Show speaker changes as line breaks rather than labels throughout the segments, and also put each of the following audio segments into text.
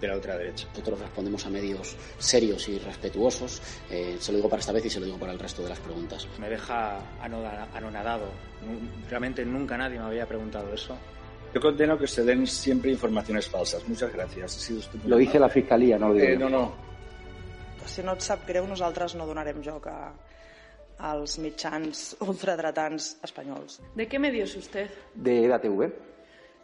de la ultraderecha.
Nosotros respondemos a medios serios y respetuosos. Eh, se lo digo para esta vez y se lo digo para el resto de las preguntas.
Me deja anonadado. Realmente nunca nadie me había preguntado eso.
Yo condeno que se den siempre informaciones falsas. Muchas gracias. Ha sido
lo dice la Fiscalía, no lo digo
eh, No, no.
Si no et sap greu, nosaltres no donarem joc a, als mitjans ultradretans espanyols.
¿De qué medio es usted?
De EDATV.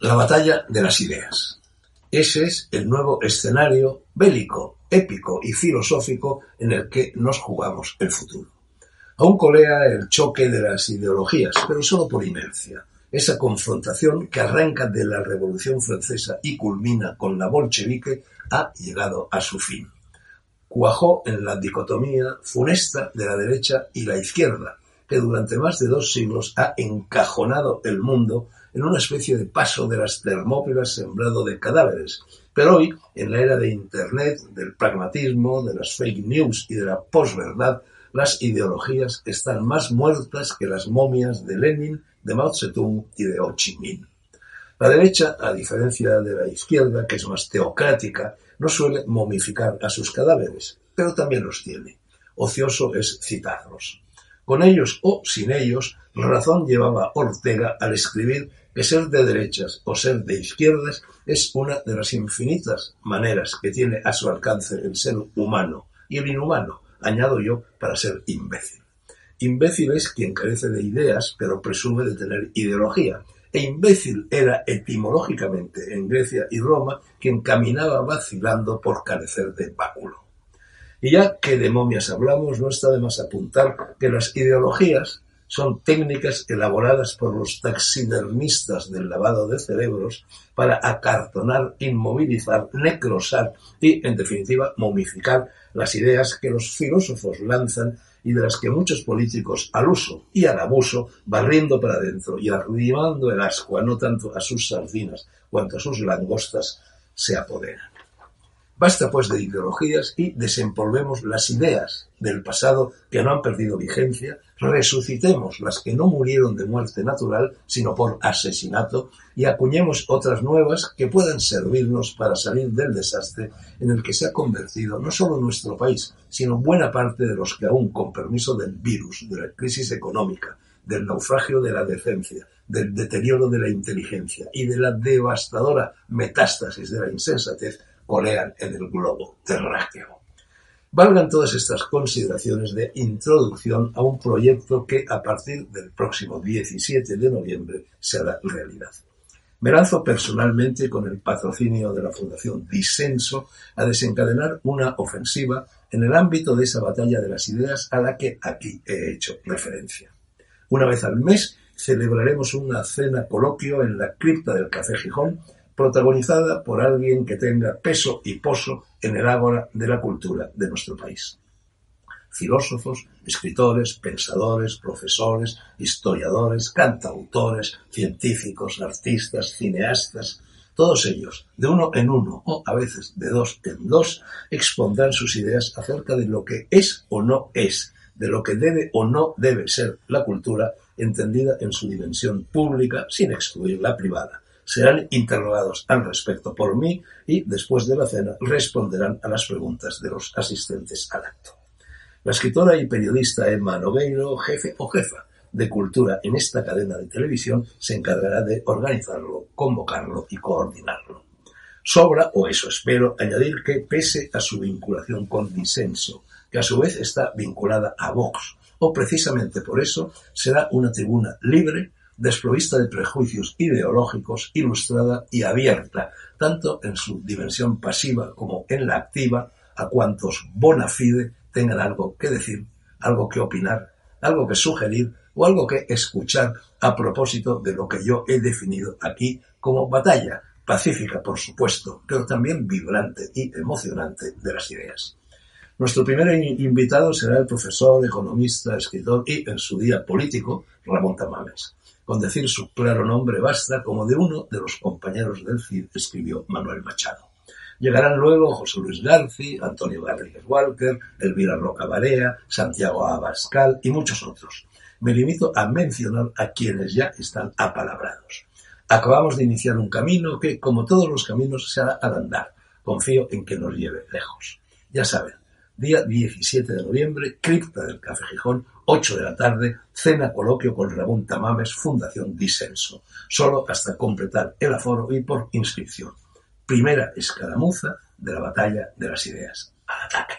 La batalla de las ideas. Ese es el nuevo escenario bélico, épico y filosófico en el que nos jugamos el futuro. Aún colea el choque de las ideologías, pero solo por inercia. Esa confrontación que arranca de la Revolución Francesa y culmina con la bolchevique ha llegado a su fin. Cuajó en la dicotomía funesta de la derecha y la izquierda, que durante más de dos siglos ha encajonado el mundo en una especie de paso de las termópilas sembrado de cadáveres. Pero hoy, en la era de Internet, del pragmatismo, de las fake news y de la posverdad, las ideologías están más muertas que las momias de Lenin, de Mao Zedong y de Ho Chi Minh. La derecha, a diferencia de la izquierda, que es más teocrática, no suele momificar a sus cadáveres, pero también los tiene. Ocioso es citarlos. Con ellos o sin ellos, razón llevaba Ortega al escribir que ser de derechas o ser de izquierdas es una de las infinitas maneras que tiene a su alcance el ser humano y el inhumano, añado yo, para ser imbécil. Imbécil es quien carece de ideas, pero presume de tener ideología. E imbécil era etimológicamente en Grecia y Roma quien caminaba vacilando por carecer de báculo. Y ya que de momias hablamos, no está de más apuntar que las ideologías son técnicas elaboradas por los taxidermistas del lavado de cerebros para acartonar, inmovilizar, necrosar y, en definitiva, momificar las ideas que los filósofos lanzan y de las que muchos políticos al uso y al abuso, barriendo para adentro y arrimando el ascua no tanto a sus sardinas cuanto a sus langostas, se apoderan. Basta pues de ideologías y desempolvemos las ideas del pasado que no han perdido vigencia, resucitemos las que no murieron de muerte natural, sino por asesinato, y acuñemos otras nuevas que puedan servirnos para salir del desastre en el que se ha convertido no solo nuestro país, sino buena parte de los que aún, con permiso del virus, de la crisis económica, del naufragio de la decencia, del deterioro de la inteligencia y de la devastadora metástasis de la insensatez, colean en el globo terráqueo. Valgan todas estas consideraciones de introducción a un proyecto que a partir del próximo 17 de noviembre será realidad. Me lanzo personalmente con el patrocinio de la Fundación Disenso a desencadenar una ofensiva en el ámbito de esa batalla de las ideas a la que aquí he hecho referencia. Una vez al mes celebraremos una cena coloquio en la cripta del Café Gijón, protagonizada por alguien que tenga peso y poso en el ágora de la cultura de nuestro país. Filósofos, escritores, pensadores, profesores, historiadores, cantautores, científicos, artistas, cineastas, todos ellos, de uno en uno o a veces de dos en dos, expondrán sus ideas acerca de lo que es o no es, de lo que debe o no debe ser la cultura entendida en su dimensión pública sin excluir la privada. Serán interrogados al respecto por mí y, después de la cena, responderán a las preguntas de los asistentes al acto. La escritora y periodista Emma Nogueiro, jefe o jefa de cultura en esta cadena de televisión, se encargará de organizarlo, convocarlo y coordinarlo. Sobra, o eso espero, añadir que, pese a su vinculación con Disenso, que a su vez está vinculada a Vox, o precisamente por eso será una tribuna libre, desprovista de prejuicios ideológicos, ilustrada y abierta, tanto en su dimensión pasiva como en la activa, a cuantos bona fide tengan algo que decir, algo que opinar, algo que sugerir o algo que escuchar a propósito de lo que yo he definido aquí como batalla, pacífica por supuesto, pero también vibrante y emocionante de las ideas. Nuestro primer invitado será el profesor, economista, escritor y, en su día político, Ramón Tamames. Con decir su claro nombre basta, como de uno de los compañeros del CID escribió Manuel Machado. Llegarán luego José Luis Garci, Antonio Garrigues Walker, Elvira Roca Barea, Santiago Abascal y muchos otros. Me limito a mencionar a quienes ya están apalabrados. Acabamos de iniciar un camino que, como todos los caminos, se hará al andar. Confío en que nos lleve lejos. Ya saben, día 17 de noviembre, cripta del Café Gijón, 8 de la tarde, cena coloquio con Ramón Tamames, Fundación Disenso, solo hasta completar el aforo y por inscripción. Primera escaramuza de la batalla de las ideas. ¡Al ataque!